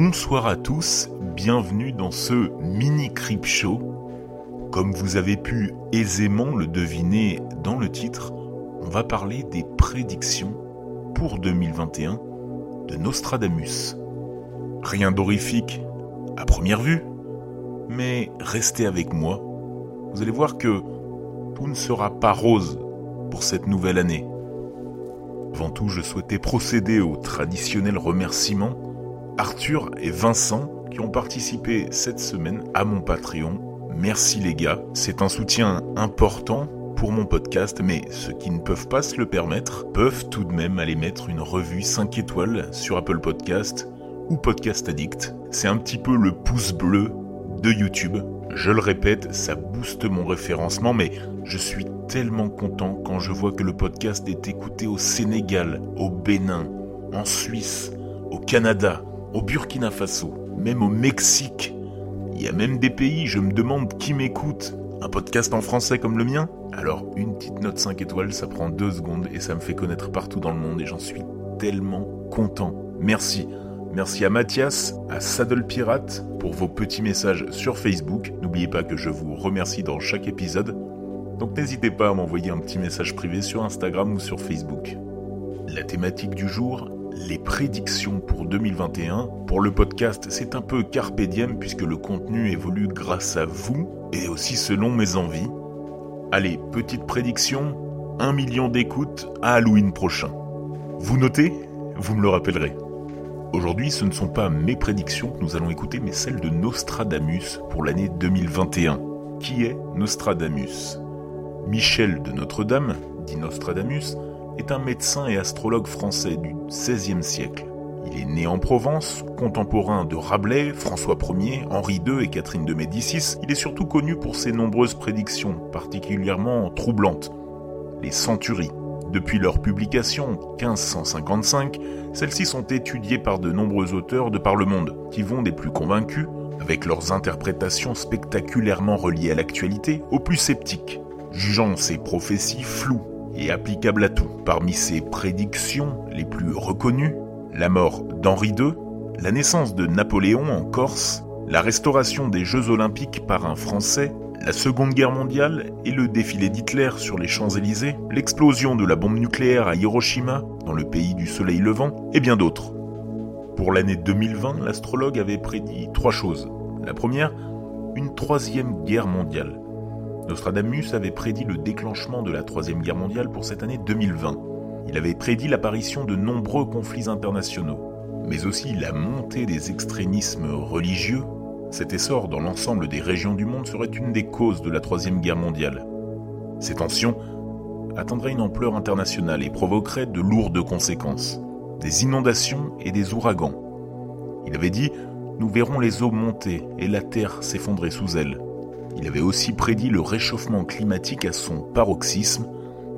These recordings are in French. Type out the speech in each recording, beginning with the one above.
Bonsoir à tous, bienvenue dans ce mini Crip Show. Comme vous avez pu aisément le deviner dans le titre, on va parler des prédictions pour 2021 de Nostradamus. Rien d'horrifique à première vue, mais restez avec moi, vous allez voir que tout ne sera pas rose pour cette nouvelle année. Avant tout, je souhaitais procéder au traditionnel remerciement Arthur et Vincent qui ont participé cette semaine à mon Patreon. Merci les gars, c'est un soutien important pour mon podcast, mais ceux qui ne peuvent pas se le permettre peuvent tout de même aller mettre une revue 5 étoiles sur Apple Podcast ou Podcast Addict. C'est un petit peu le pouce bleu de YouTube. Je le répète, ça booste mon référencement, mais je suis tellement content quand je vois que le podcast est écouté au Sénégal, au Bénin, en Suisse, au Canada, au Burkina Faso, même au Mexique. Il y a même des pays, je me demande qui m'écoute. Un podcast en français comme le mien? Alors une petite note 5 étoiles, ça prend 2 secondes et ça me fait connaître partout dans le monde et j'en suis tellement content. Merci. Merci à Mathias, à Saddle Pirate pour vos petits messages sur Facebook. N'oubliez pas que je vous remercie dans chaque épisode. Donc n'hésitez pas à m'envoyer un petit message privé sur Instagram ou sur Facebook. La thématique du jour, les prédictions pour 2021. Pour le podcast, c'est un peu carpe puisque le contenu évolue grâce à vous et aussi selon mes envies. Allez, petite prédiction, 1 million d'écoutes à Halloween prochain. Vous notez? Vous me le rappellerez. Aujourd'hui, ce ne sont pas mes prédictions que nous allons écouter, mais celles de Nostradamus pour l'année 2021. Qui est Nostradamus? Michel de Notre-Dame, dit Nostradamus, est un médecin et astrologue français du XVIe siècle. Il est né en Provence, contemporain de Rabelais, François Ier, Henri II et Catherine de Médicis. Il est surtout connu pour ses nombreuses prédictions, particulièrement troublantes. Les centuries. Depuis leur publication, 1555, celles-ci sont étudiées par de nombreux auteurs de par le monde, qui vont des plus convaincus, avec leurs interprétations spectaculairement reliées à l'actualité, aux plus sceptiques, jugeant ces prophéties floues et applicable à tout. Parmi ses prédictions les plus reconnues, la mort d'Henri II, la naissance de Napoléon en Corse, la restauration des Jeux olympiques par un Français, la Seconde Guerre mondiale et le défilé d'Hitler sur les Champs-Élysées, l'explosion de la bombe nucléaire à Hiroshima, dans le pays du soleil levant, et bien d'autres. Pour l'année 2020, l'astrologue avait prédit trois choses. La première, une troisième guerre mondiale. Nostradamus avait prédit le déclenchement de la Troisième Guerre mondiale pour cette année 2020. Il avait prédit l'apparition de nombreux conflits internationaux, mais aussi la montée des extrémismes religieux. Cet essor dans l'ensemble des régions du monde serait une des causes de la Troisième Guerre mondiale. Ces tensions atteindraient une ampleur internationale et provoqueraient de lourdes conséquences, des inondations et des ouragans. Il avait dit Nous verrons les eaux monter et la terre s'effondrer sous elles. Il avait aussi prédit le réchauffement climatique à son paroxysme,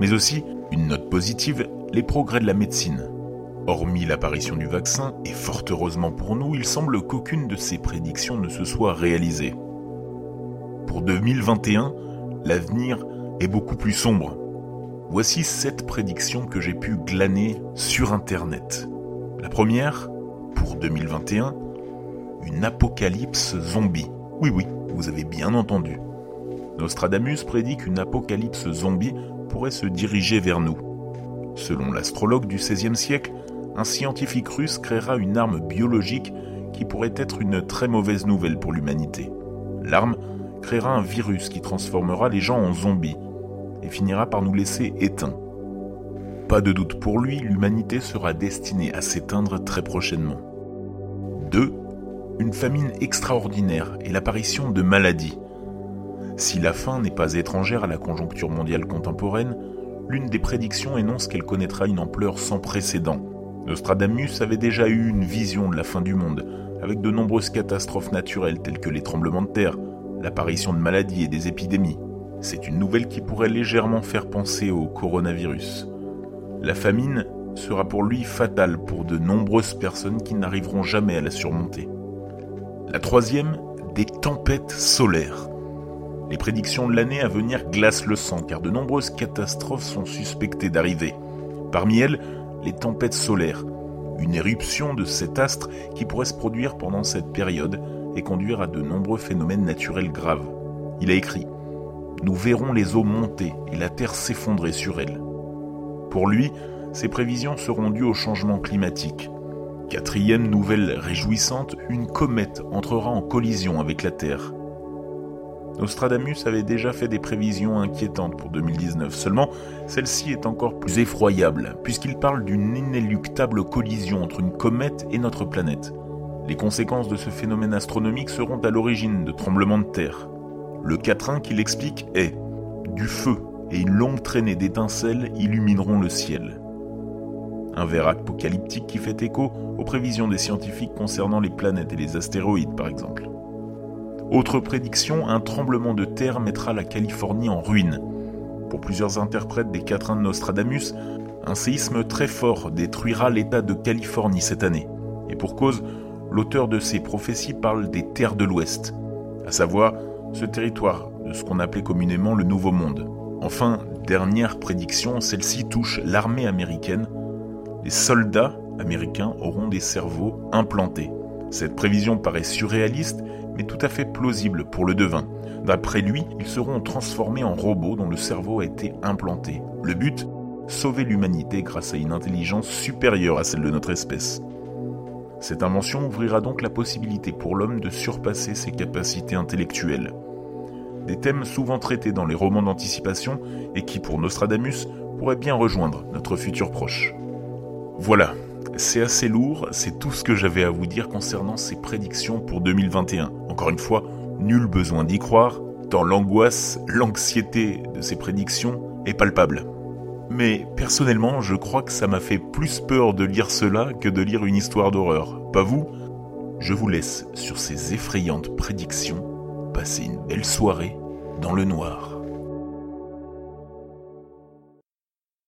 mais aussi, une note positive, les progrès de la médecine. Hormis l'apparition du vaccin, et fort heureusement pour nous, il semble qu'aucune de ces prédictions ne se soit réalisée. Pour 2021, l'avenir est beaucoup plus sombre. Voici sept prédictions que j'ai pu glaner sur Internet. La première, pour 2021, une apocalypse zombie. Oui oui, vous avez bien entendu. Nostradamus prédit qu'une apocalypse zombie pourrait se diriger vers nous. Selon l'astrologue du XVIe siècle, un scientifique russe créera une arme biologique qui pourrait être une très mauvaise nouvelle pour l'humanité. L'arme créera un virus qui transformera les gens en zombies et finira par nous laisser éteints. Pas de doute pour lui, l'humanité sera destinée à s'éteindre très prochainement. 2 une famine extraordinaire et l'apparition de maladies. Si la faim n'est pas étrangère à la conjoncture mondiale contemporaine, l'une des prédictions énonce qu'elle connaîtra une ampleur sans précédent. Nostradamus avait déjà eu une vision de la fin du monde, avec de nombreuses catastrophes naturelles telles que les tremblements de terre, l'apparition de maladies et des épidémies. C'est une nouvelle qui pourrait légèrement faire penser au coronavirus. La famine sera pour lui fatale pour de nombreuses personnes qui n'arriveront jamais à la surmonter. La troisième, des tempêtes solaires. Les prédictions de l'année à venir glacent le sang car de nombreuses catastrophes sont suspectées d'arriver. Parmi elles, les tempêtes solaires, une éruption de cet astre qui pourrait se produire pendant cette période et conduire à de nombreux phénomènes naturels graves. Il a écrit Nous verrons les eaux monter et la Terre s'effondrer sur elles. Pour lui, ces prévisions seront dues au changement climatique. Quatrième nouvelle réjouissante, une comète entrera en collision avec la Terre. Nostradamus avait déjà fait des prévisions inquiétantes pour 2019, seulement celle-ci est encore plus effroyable, puisqu'il parle d'une inéluctable collision entre une comète et notre planète. Les conséquences de ce phénomène astronomique seront à l'origine de tremblements de terre. Le quatrain qu'il explique est Du feu et une longue traînée d'étincelles illumineront le ciel. Un vers apocalyptique qui fait écho aux prévisions des scientifiques concernant les planètes et les astéroïdes par exemple. Autre prédiction, un tremblement de terre mettra la Californie en ruine. Pour plusieurs interprètes des quatrains de Nostradamus, un séisme très fort détruira l'État de Californie cette année. Et pour cause, l'auteur de ces prophéties parle des terres de l'Ouest, à savoir ce territoire de ce qu'on appelait communément le Nouveau Monde. Enfin, dernière prédiction, celle-ci touche l'armée américaine. Les soldats américains auront des cerveaux implantés. Cette prévision paraît surréaliste, mais tout à fait plausible pour le devin. D'après lui, ils seront transformés en robots dont le cerveau a été implanté. Le but Sauver l'humanité grâce à une intelligence supérieure à celle de notre espèce. Cette invention ouvrira donc la possibilité pour l'homme de surpasser ses capacités intellectuelles. Des thèmes souvent traités dans les romans d'anticipation et qui, pour Nostradamus, pourraient bien rejoindre notre futur proche. Voilà, c'est assez lourd, c'est tout ce que j'avais à vous dire concernant ces prédictions pour 2021. Encore une fois, nul besoin d'y croire, tant l'angoisse, l'anxiété de ces prédictions est palpable. Mais personnellement, je crois que ça m'a fait plus peur de lire cela que de lire une histoire d'horreur. Pas vous Je vous laisse sur ces effrayantes prédictions. Passez une belle soirée dans le noir.